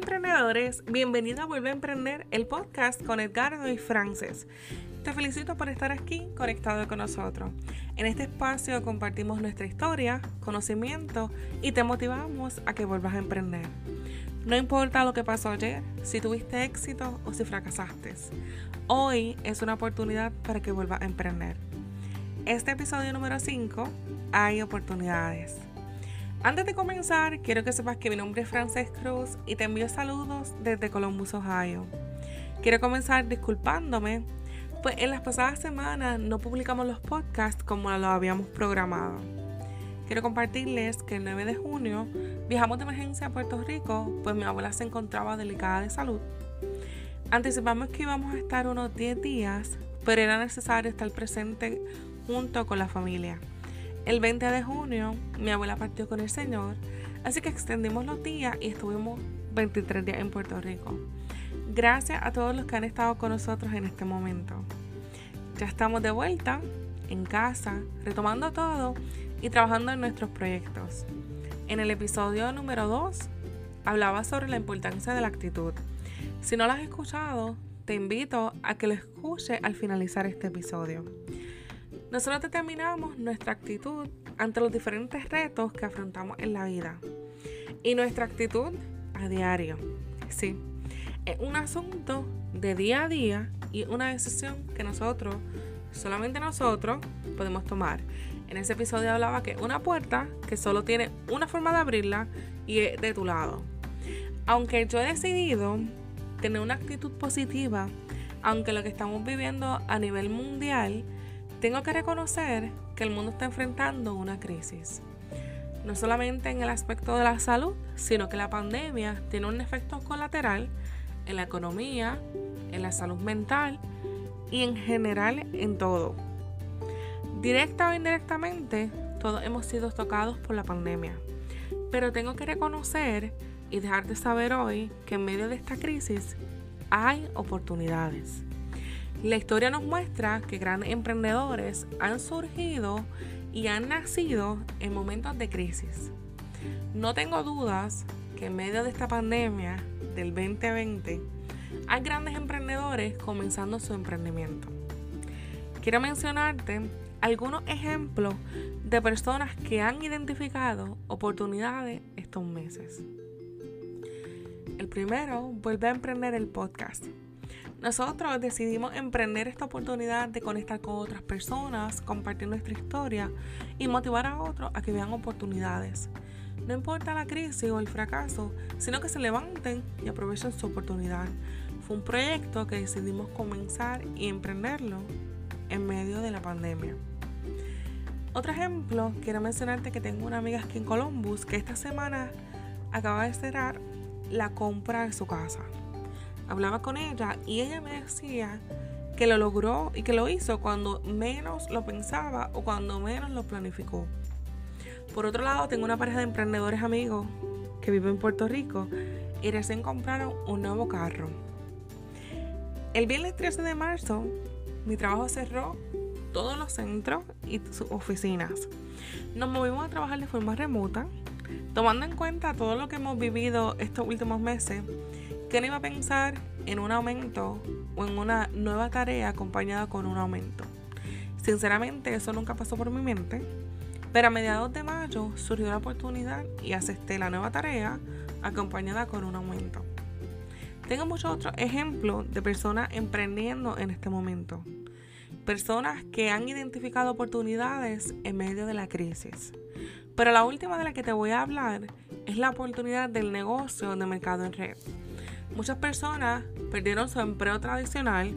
emprendedores, bienvenido a Vuelve a Emprender, el podcast con Edgardo y Frances. Te felicito por estar aquí conectado con nosotros. En este espacio compartimos nuestra historia, conocimiento y te motivamos a que vuelvas a emprender. No importa lo que pasó ayer, si tuviste éxito o si fracasaste. Hoy es una oportunidad para que vuelvas a emprender. Este episodio número 5, hay oportunidades. Antes de comenzar, quiero que sepas que mi nombre es Frances Cruz y te envío saludos desde Columbus, Ohio. Quiero comenzar disculpándome, pues en las pasadas semanas no publicamos los podcasts como lo habíamos programado. Quiero compartirles que el 9 de junio viajamos de emergencia a Puerto Rico, pues mi abuela se encontraba delicada de salud. Anticipamos que íbamos a estar unos 10 días, pero era necesario estar presente junto con la familia. El 20 de junio mi abuela partió con el Señor, así que extendimos los días y estuvimos 23 días en Puerto Rico. Gracias a todos los que han estado con nosotros en este momento. Ya estamos de vuelta en casa, retomando todo y trabajando en nuestros proyectos. En el episodio número 2 hablaba sobre la importancia de la actitud. Si no lo has escuchado, te invito a que lo escuches al finalizar este episodio. Nosotros determinamos nuestra actitud ante los diferentes retos que afrontamos en la vida. Y nuestra actitud a diario. Sí, es un asunto de día a día y una decisión que nosotros, solamente nosotros, podemos tomar. En ese episodio hablaba que una puerta que solo tiene una forma de abrirla y es de tu lado. Aunque yo he decidido tener una actitud positiva, aunque lo que estamos viviendo a nivel mundial tengo que reconocer que el mundo está enfrentando una crisis. No solamente en el aspecto de la salud, sino que la pandemia tiene un efecto colateral en la economía, en la salud mental y en general en todo. Directa o indirectamente, todos hemos sido tocados por la pandemia. Pero tengo que reconocer y dejar de saber hoy que en medio de esta crisis hay oportunidades. La historia nos muestra que grandes emprendedores han surgido y han nacido en momentos de crisis. No tengo dudas que en medio de esta pandemia del 2020 hay grandes emprendedores comenzando su emprendimiento. Quiero mencionarte algunos ejemplos de personas que han identificado oportunidades estos meses. El primero, vuelve a emprender el podcast. Nosotros decidimos emprender esta oportunidad de conectar con otras personas, compartir nuestra historia y motivar a otros a que vean oportunidades. No importa la crisis o el fracaso, sino que se levanten y aprovechen su oportunidad. Fue un proyecto que decidimos comenzar y emprenderlo en medio de la pandemia. Otro ejemplo, quiero mencionarte que tengo una amiga aquí en Columbus que esta semana acaba de cerrar la compra de su casa hablaba con ella y ella me decía que lo logró y que lo hizo cuando menos lo pensaba o cuando menos lo planificó. Por otro lado, tengo una pareja de emprendedores amigos que viven en Puerto Rico y recién compraron un nuevo carro. El viernes 13 de marzo, mi trabajo cerró todos los centros y sus oficinas. Nos movimos a trabajar de forma remota, tomando en cuenta todo lo que hemos vivido estos últimos meses ¿Quién iba a pensar en un aumento o en una nueva tarea acompañada con un aumento? Sinceramente, eso nunca pasó por mi mente, pero a mediados de mayo surgió la oportunidad y acepté la nueva tarea acompañada con un aumento. Tengo muchos otros ejemplos de personas emprendiendo en este momento. Personas que han identificado oportunidades en medio de la crisis. Pero la última de la que te voy a hablar es la oportunidad del negocio de mercado en red. Muchas personas perdieron su empleo tradicional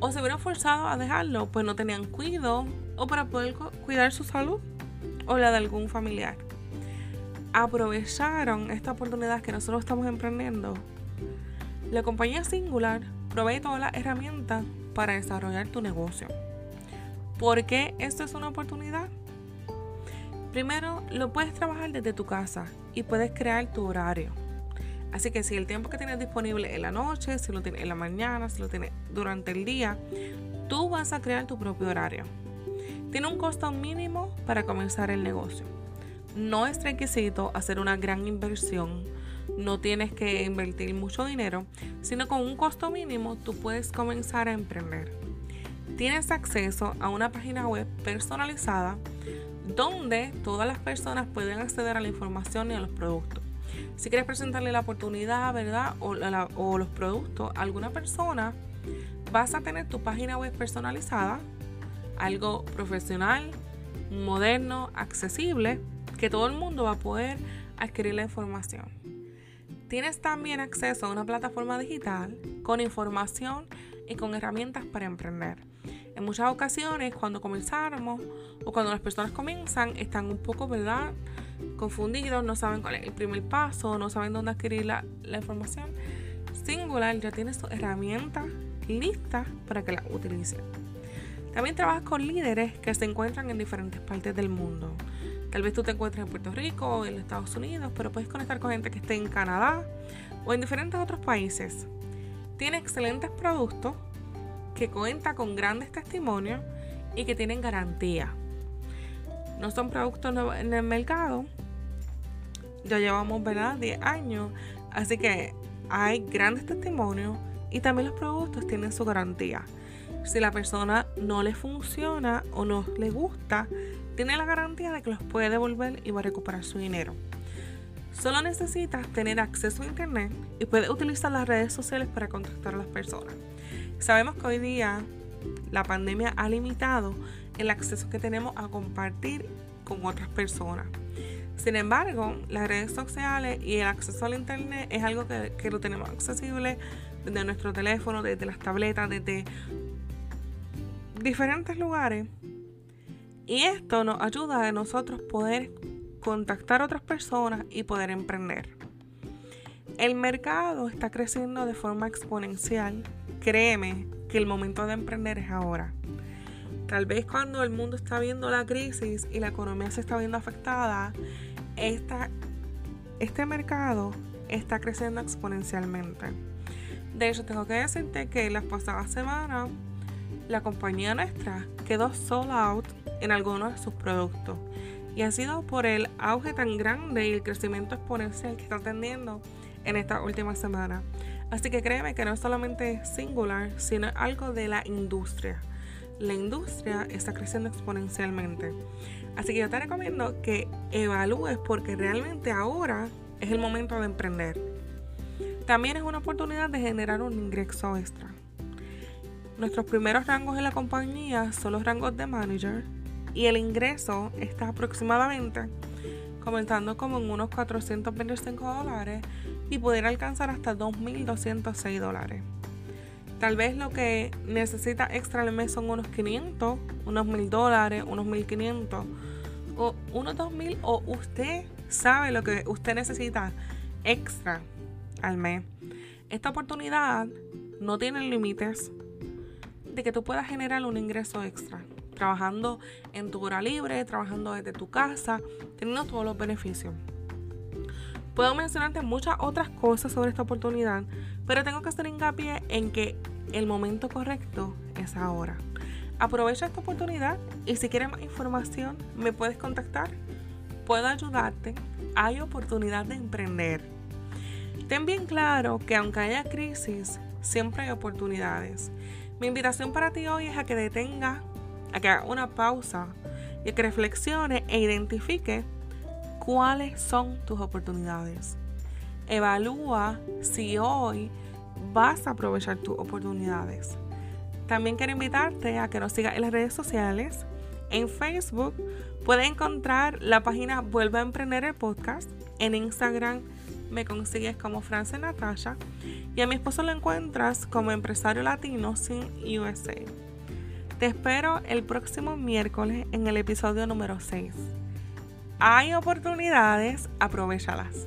o se vieron forzados a dejarlo, pues no tenían cuidado o para poder cuidar su salud o la de algún familiar. Aprovecharon esta oportunidad que nosotros estamos emprendiendo. La compañía Singular provee todas las herramientas para desarrollar tu negocio. ¿Por qué esto es una oportunidad? Primero, lo puedes trabajar desde tu casa y puedes crear tu horario. Así que si el tiempo que tienes disponible en la noche, si lo tienes en la mañana, si lo tienes durante el día, tú vas a crear tu propio horario. Tiene un costo mínimo para comenzar el negocio. No es requisito hacer una gran inversión. no tienes que invertir mucho dinero, sino con un costo mínimo tú puedes comenzar a emprender. Tienes acceso a una página web personalizada donde todas las personas pueden acceder a la información y a los productos. Si quieres presentarle la oportunidad, ¿verdad? O, o los productos a alguna persona, vas a tener tu página web personalizada, algo profesional, moderno, accesible, que todo el mundo va a poder adquirir la información. Tienes también acceso a una plataforma digital con información y con herramientas para emprender. En muchas ocasiones, cuando comenzamos o cuando las personas comienzan, están un poco, ¿verdad? Confundidos, no saben cuál es el primer paso, no saben dónde adquirir la, información. Singular ya tiene su herramienta lista para que la utilicen. También trabajas con líderes que se encuentran en diferentes partes del mundo. Tal vez tú te encuentres en Puerto Rico o en Estados Unidos, pero puedes conectar con gente que esté en Canadá o en diferentes otros países. Tiene excelentes productos que cuenta con grandes testimonios y que tienen garantía. No son productos en el mercado. Ya llevamos, ¿verdad? 10 años. Así que hay grandes testimonios y también los productos tienen su garantía. Si la persona no le funciona o no le gusta, tiene la garantía de que los puede devolver y va a recuperar su dinero. Solo necesitas tener acceso a internet y puedes utilizar las redes sociales para contactar a las personas. Sabemos que hoy día la pandemia ha limitado el acceso que tenemos a compartir con otras personas. Sin embargo, las redes sociales y el acceso al internet es algo que, que lo tenemos accesible desde nuestro teléfono, desde las tabletas, desde diferentes lugares. Y esto nos ayuda a nosotros poder contactar a otras personas y poder emprender. El mercado está creciendo de forma exponencial. Créeme que el momento de emprender es ahora. Tal vez cuando el mundo está viendo la crisis y la economía se está viendo afectada, este mercado está creciendo exponencialmente. De hecho, tengo que decirte que las pasadas semanas la compañía nuestra quedó sold out en algunos de sus productos. Y ha sido por el auge tan grande y el crecimiento exponencial que está teniendo en esta última semana. Así que créeme que no es solamente singular, sino algo de la industria. La industria está creciendo exponencialmente. Así que yo te recomiendo que evalúes porque realmente ahora es el momento de emprender. También es una oportunidad de generar un ingreso extra. Nuestros primeros rangos en la compañía son los rangos de manager y el ingreso está aproximadamente comenzando como en unos 425 dólares y poder alcanzar hasta 2.206 dólares. Tal vez lo que necesita extra al mes son unos 500, unos 1.000 dólares, unos 1.500 o unos 2.000 o usted sabe lo que usted necesita extra al mes. Esta oportunidad no tiene límites de que tú puedas generar un ingreso extra, trabajando en tu hora libre, trabajando desde tu casa, teniendo todos los beneficios. Puedo mencionarte muchas otras cosas sobre esta oportunidad, pero tengo que hacer hincapié en que el momento correcto es ahora. Aprovecha esta oportunidad y si quieres más información me puedes contactar. Puedo ayudarte. Hay oportunidad de emprender. Ten bien claro que aunque haya crisis, siempre hay oportunidades. Mi invitación para ti hoy es a que detenga, a que haga una pausa y a que reflexione e identifique cuáles son tus oportunidades. Evalúa si hoy vas a aprovechar tus oportunidades. También quiero invitarte a que nos sigas en las redes sociales. En Facebook puedes encontrar la página Vuelve a Emprender el Podcast. En Instagram me consigues como France Natasha y a mi esposo lo encuentras como empresario latino sin USA. Te espero el próximo miércoles en el episodio número 6. Hay oportunidades, aprovechalas.